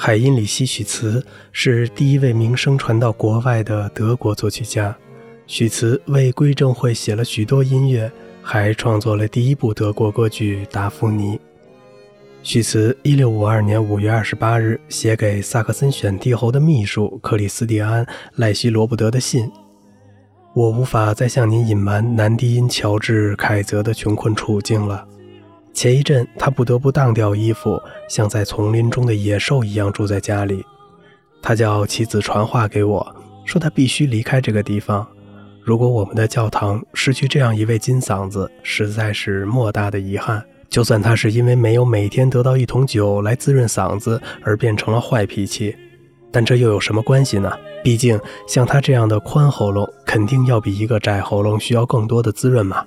海因里希·许茨是第一位名声传到国外的德国作曲家。许茨为归正会写了许多音乐，还创作了第一部德国歌剧《达芙妮》。许茨1652年5月28日写给萨克森选帝侯的秘书克里斯蒂安·赖希罗布德的信：“我无法再向您隐瞒南迪因乔治·凯泽的穷困处境了。”前一阵，他不得不当掉衣服，像在丛林中的野兽一样住在家里。他叫妻子传话给我，说他必须离开这个地方。如果我们的教堂失去这样一位金嗓子，实在是莫大的遗憾。就算他是因为没有每天得到一桶酒来滋润嗓子而变成了坏脾气，但这又有什么关系呢？毕竟像他这样的宽喉咙，肯定要比一个窄喉咙需要更多的滋润嘛。